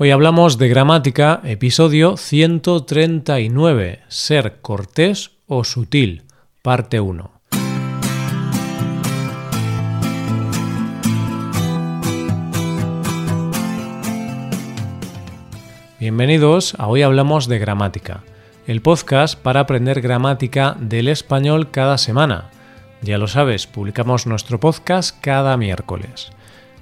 Hoy hablamos de gramática, episodio 139, ser cortés o sutil, parte 1. Bienvenidos a Hoy Hablamos de Gramática, el podcast para aprender gramática del español cada semana. Ya lo sabes, publicamos nuestro podcast cada miércoles.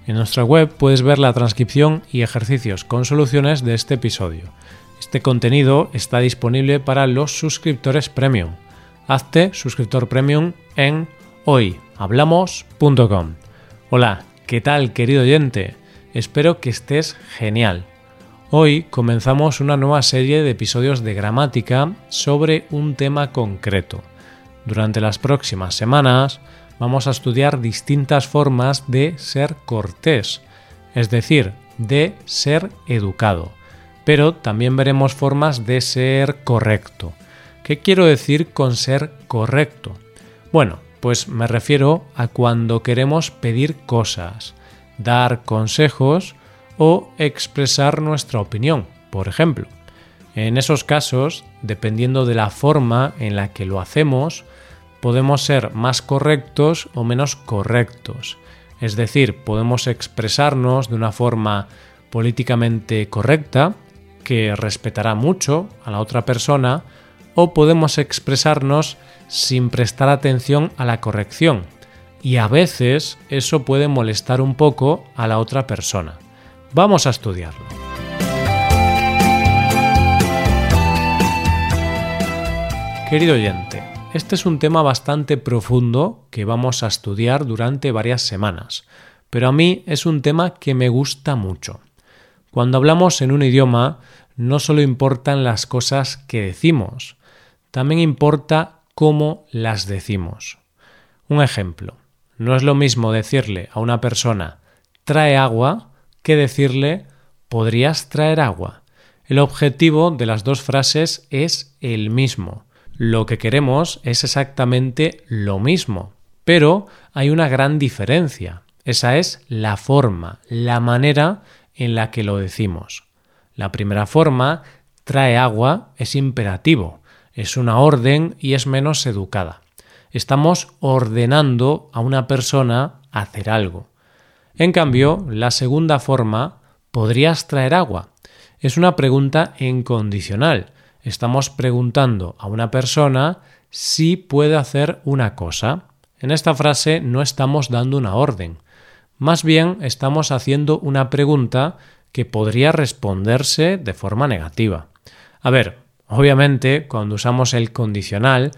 En nuestra web puedes ver la transcripción y ejercicios con soluciones de este episodio. Este contenido está disponible para los suscriptores premium. Hazte suscriptor premium en hoyhablamos.com. Hola, ¿qué tal querido oyente? Espero que estés genial. Hoy comenzamos una nueva serie de episodios de gramática sobre un tema concreto. Durante las próximas semanas vamos a estudiar distintas formas de ser cortés, es decir, de ser educado. Pero también veremos formas de ser correcto. ¿Qué quiero decir con ser correcto? Bueno, pues me refiero a cuando queremos pedir cosas, dar consejos o expresar nuestra opinión, por ejemplo. En esos casos, dependiendo de la forma en la que lo hacemos, podemos ser más correctos o menos correctos. Es decir, podemos expresarnos de una forma políticamente correcta, que respetará mucho a la otra persona, o podemos expresarnos sin prestar atención a la corrección, y a veces eso puede molestar un poco a la otra persona. Vamos a estudiarlo. Querido oyente, este es un tema bastante profundo que vamos a estudiar durante varias semanas, pero a mí es un tema que me gusta mucho. Cuando hablamos en un idioma, no solo importan las cosas que decimos, también importa cómo las decimos. Un ejemplo, no es lo mismo decirle a una persona trae agua que decirle podrías traer agua. El objetivo de las dos frases es el mismo. Lo que queremos es exactamente lo mismo, pero hay una gran diferencia. Esa es la forma, la manera en la que lo decimos. La primera forma, trae agua, es imperativo, es una orden y es menos educada. Estamos ordenando a una persona hacer algo. En cambio, la segunda forma, ¿podrías traer agua? Es una pregunta en condicional estamos preguntando a una persona si puede hacer una cosa. En esta frase no estamos dando una orden, más bien estamos haciendo una pregunta que podría responderse de forma negativa. A ver, obviamente cuando usamos el condicional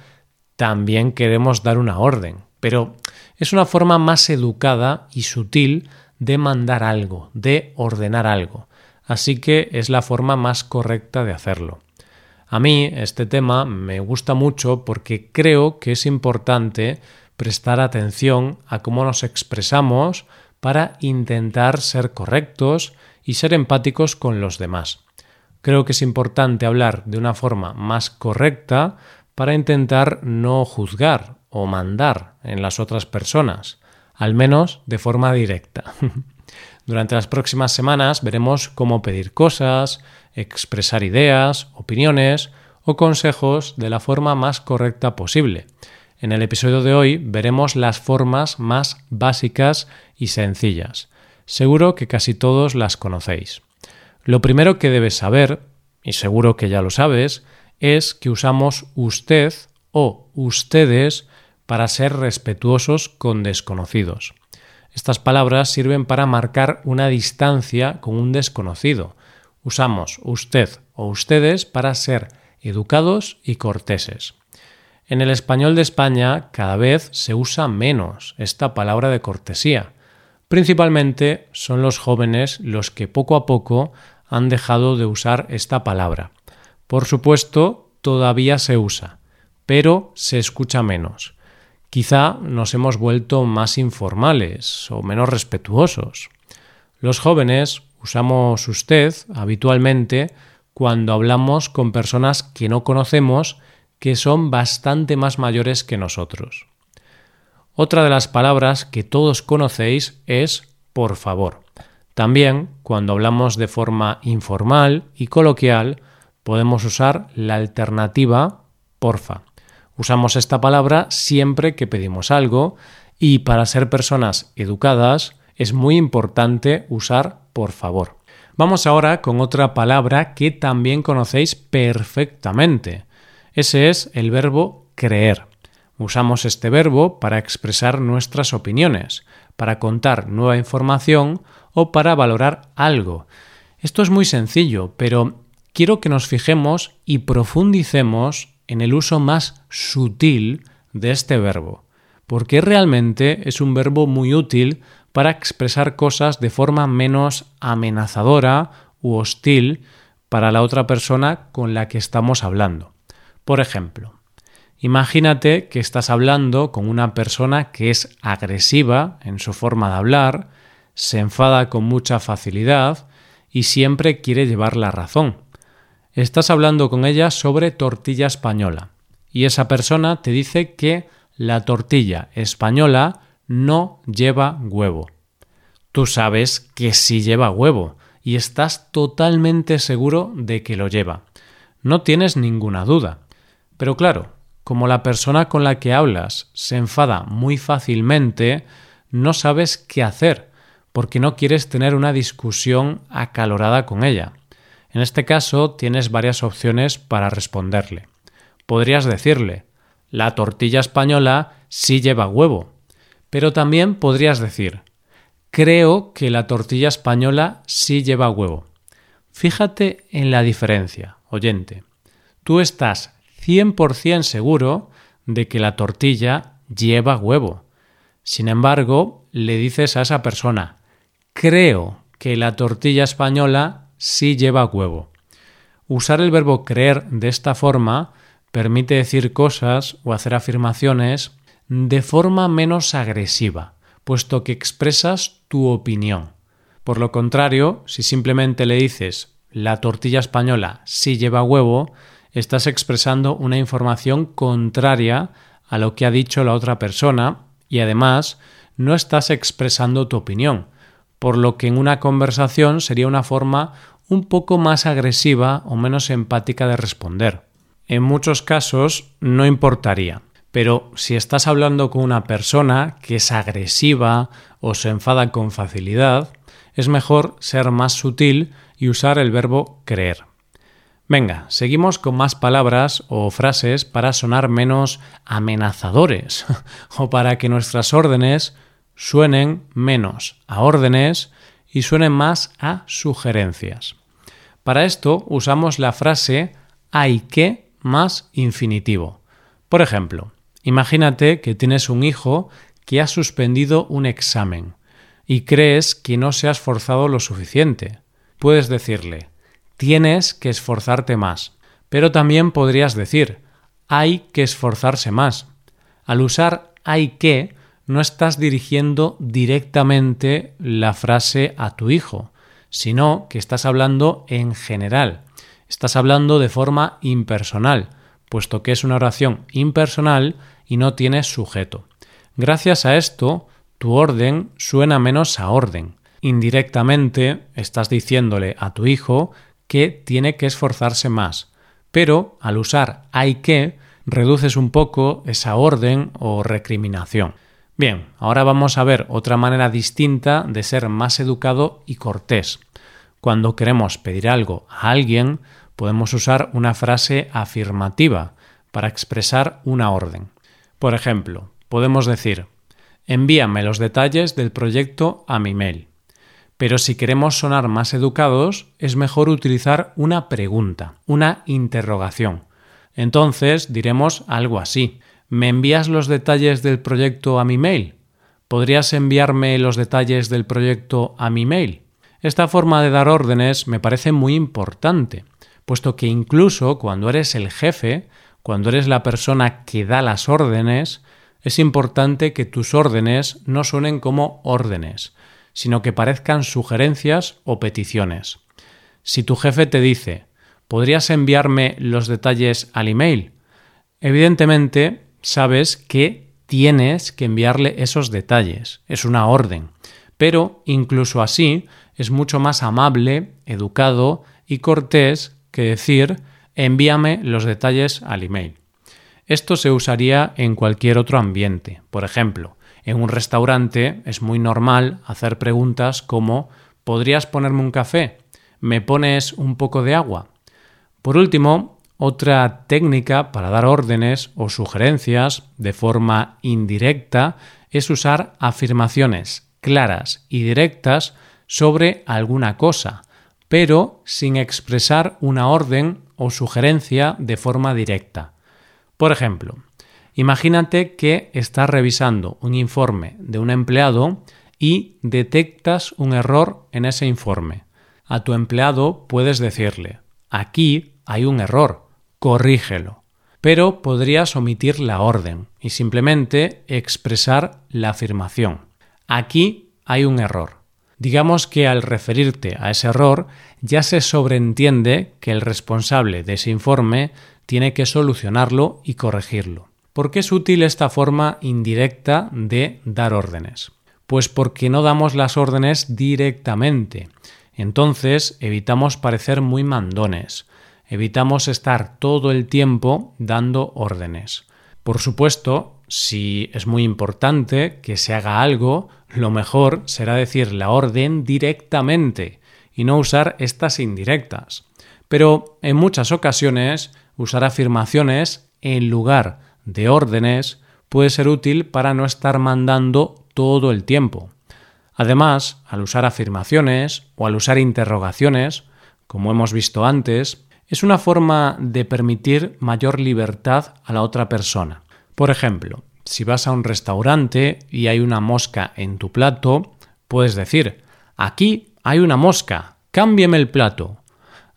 también queremos dar una orden, pero es una forma más educada y sutil de mandar algo, de ordenar algo. Así que es la forma más correcta de hacerlo. A mí este tema me gusta mucho porque creo que es importante prestar atención a cómo nos expresamos para intentar ser correctos y ser empáticos con los demás. Creo que es importante hablar de una forma más correcta para intentar no juzgar o mandar en las otras personas, al menos de forma directa. Durante las próximas semanas veremos cómo pedir cosas, expresar ideas, opiniones o consejos de la forma más correcta posible. En el episodio de hoy veremos las formas más básicas y sencillas. Seguro que casi todos las conocéis. Lo primero que debes saber, y seguro que ya lo sabes, es que usamos usted o ustedes para ser respetuosos con desconocidos. Estas palabras sirven para marcar una distancia con un desconocido, Usamos usted o ustedes para ser educados y corteses. En el español de España cada vez se usa menos esta palabra de cortesía. Principalmente son los jóvenes los que poco a poco han dejado de usar esta palabra. Por supuesto, todavía se usa, pero se escucha menos. Quizá nos hemos vuelto más informales o menos respetuosos. Los jóvenes usamos usted habitualmente cuando hablamos con personas que no conocemos que son bastante más mayores que nosotros. Otra de las palabras que todos conocéis es por favor. También, cuando hablamos de forma informal y coloquial, podemos usar la alternativa porfa. Usamos esta palabra siempre que pedimos algo y para ser personas educadas es muy importante usar por favor. Vamos ahora con otra palabra que también conocéis perfectamente. Ese es el verbo creer. Usamos este verbo para expresar nuestras opiniones, para contar nueva información o para valorar algo. Esto es muy sencillo, pero quiero que nos fijemos y profundicemos en el uso más sutil de este verbo, porque realmente es un verbo muy útil para expresar cosas de forma menos amenazadora u hostil para la otra persona con la que estamos hablando. Por ejemplo, imagínate que estás hablando con una persona que es agresiva en su forma de hablar, se enfada con mucha facilidad y siempre quiere llevar la razón. Estás hablando con ella sobre tortilla española y esa persona te dice que la tortilla española no lleva huevo. Tú sabes que sí lleva huevo y estás totalmente seguro de que lo lleva. No tienes ninguna duda. Pero claro, como la persona con la que hablas se enfada muy fácilmente, no sabes qué hacer porque no quieres tener una discusión acalorada con ella. En este caso tienes varias opciones para responderle. Podrías decirle, la tortilla española sí lleva huevo, pero también podrías decir, creo que la tortilla española sí lleva huevo. Fíjate en la diferencia, oyente. Tú estás 100% seguro de que la tortilla lleva huevo. Sin embargo, le dices a esa persona, creo que la tortilla española sí lleva huevo. Usar el verbo creer de esta forma permite decir cosas o hacer afirmaciones de forma menos agresiva, puesto que expresas tu opinión. Por lo contrario, si simplemente le dices la tortilla española sí lleva huevo, estás expresando una información contraria a lo que ha dicho la otra persona y además no estás expresando tu opinión, por lo que en una conversación sería una forma un poco más agresiva o menos empática de responder. En muchos casos no importaría, pero si estás hablando con una persona que es agresiva o se enfada con facilidad, es mejor ser más sutil y usar el verbo creer. Venga, seguimos con más palabras o frases para sonar menos amenazadores o para que nuestras órdenes suenen menos a órdenes y suenen más a sugerencias. Para esto usamos la frase hay que más infinitivo. Por ejemplo, imagínate que tienes un hijo que ha suspendido un examen y crees que no se ha esforzado lo suficiente. Puedes decirle, tienes que esforzarte más, pero también podrías decir, hay que esforzarse más. Al usar hay que, no estás dirigiendo directamente la frase a tu hijo, sino que estás hablando en general. Estás hablando de forma impersonal, puesto que es una oración impersonal y no tiene sujeto. Gracias a esto, tu orden suena menos a orden. Indirectamente estás diciéndole a tu hijo que tiene que esforzarse más, pero al usar hay que, reduces un poco esa orden o recriminación. Bien, ahora vamos a ver otra manera distinta de ser más educado y cortés. Cuando queremos pedir algo a alguien, podemos usar una frase afirmativa para expresar una orden. Por ejemplo, podemos decir envíame los detalles del proyecto a mi mail. Pero si queremos sonar más educados, es mejor utilizar una pregunta, una interrogación. Entonces diremos algo así. ¿Me envías los detalles del proyecto a mi mail? ¿Podrías enviarme los detalles del proyecto a mi mail? Esta forma de dar órdenes me parece muy importante, puesto que incluso cuando eres el jefe, cuando eres la persona que da las órdenes, es importante que tus órdenes no suenen como órdenes, sino que parezcan sugerencias o peticiones. Si tu jefe te dice, ¿podrías enviarme los detalles al email? Evidentemente, sabes que tienes que enviarle esos detalles. Es una orden. pero incluso así es mucho más amable, educado y cortés que decir envíame los detalles al email. Esto se usaría en cualquier otro ambiente. Por ejemplo, en un restaurante es muy normal hacer preguntas como ¿podrías ponerme un café? ¿Me pones un poco de agua? Por último, otra técnica para dar órdenes o sugerencias de forma indirecta es usar afirmaciones claras y directas sobre alguna cosa, pero sin expresar una orden o sugerencia de forma directa. Por ejemplo, imagínate que estás revisando un informe de un empleado y detectas un error en ese informe. A tu empleado puedes decirle, aquí hay un error, corrígelo. Pero podrías omitir la orden y simplemente expresar la afirmación. Aquí hay un error. Digamos que al referirte a ese error ya se sobreentiende que el responsable de ese informe tiene que solucionarlo y corregirlo. ¿Por qué es útil esta forma indirecta de dar órdenes? Pues porque no damos las órdenes directamente. Entonces evitamos parecer muy mandones, evitamos estar todo el tiempo dando órdenes. Por supuesto, si es muy importante que se haga algo, lo mejor será decir la orden directamente y no usar estas indirectas. Pero en muchas ocasiones usar afirmaciones en lugar de órdenes puede ser útil para no estar mandando todo el tiempo. Además, al usar afirmaciones o al usar interrogaciones, como hemos visto antes, es una forma de permitir mayor libertad a la otra persona. Por ejemplo, si vas a un restaurante y hay una mosca en tu plato, puedes decir, aquí hay una mosca, cámbiame el plato.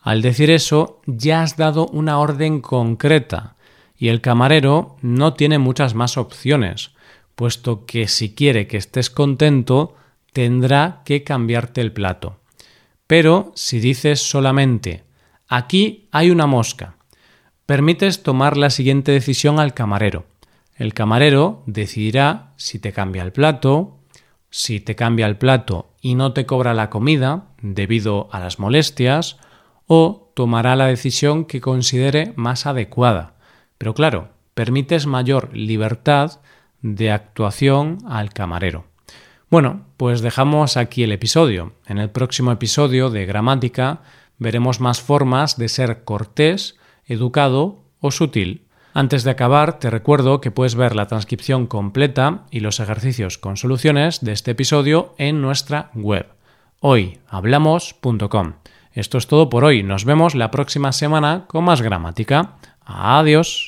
Al decir eso, ya has dado una orden concreta y el camarero no tiene muchas más opciones, puesto que si quiere que estés contento, tendrá que cambiarte el plato. Pero si dices solamente Aquí hay una mosca. Permites tomar la siguiente decisión al camarero. El camarero decidirá si te cambia el plato, si te cambia el plato y no te cobra la comida debido a las molestias, o tomará la decisión que considere más adecuada. Pero claro, permites mayor libertad de actuación al camarero. Bueno, pues dejamos aquí el episodio. En el próximo episodio de gramática veremos más formas de ser cortés, educado o sutil. Antes de acabar, te recuerdo que puedes ver la transcripción completa y los ejercicios con soluciones de este episodio en nuestra web hoyhablamos.com. Esto es todo por hoy. Nos vemos la próxima semana con más gramática. Adiós.